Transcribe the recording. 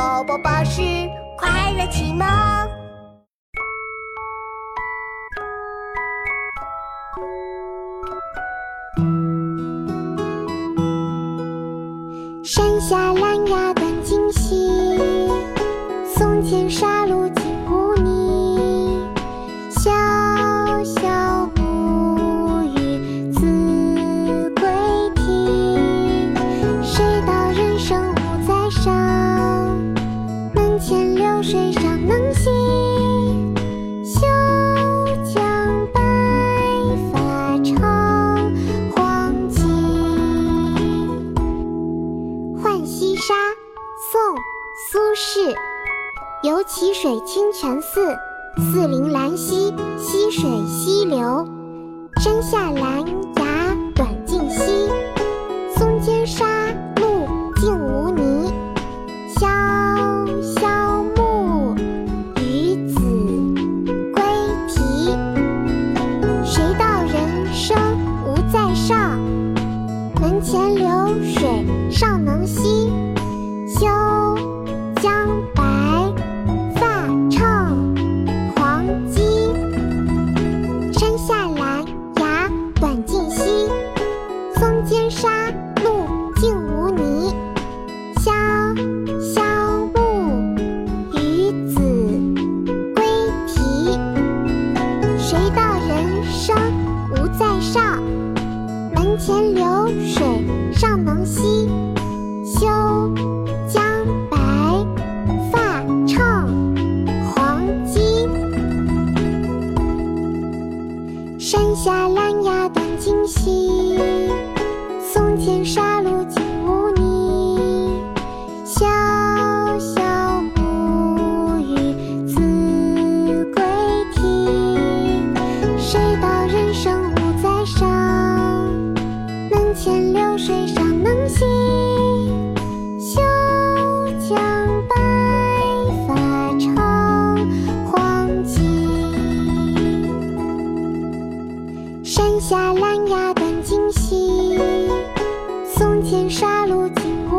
宝宝巴士快乐启蒙。山下兰芽短径细，松间沙路净无泥。小小木鱼自归啼，谁道人生无在上，门前流水尚能西。休将白发唱黄尽。《浣溪沙》宋·苏轼。游蕲水清泉寺，寺临兰溪溪水西流。山下兰源流水尚能西。休将门前流水尚能西。休将白发唱黄鸡。山下兰芽短浸溪，山下兰芽短浸溪，松间沙路净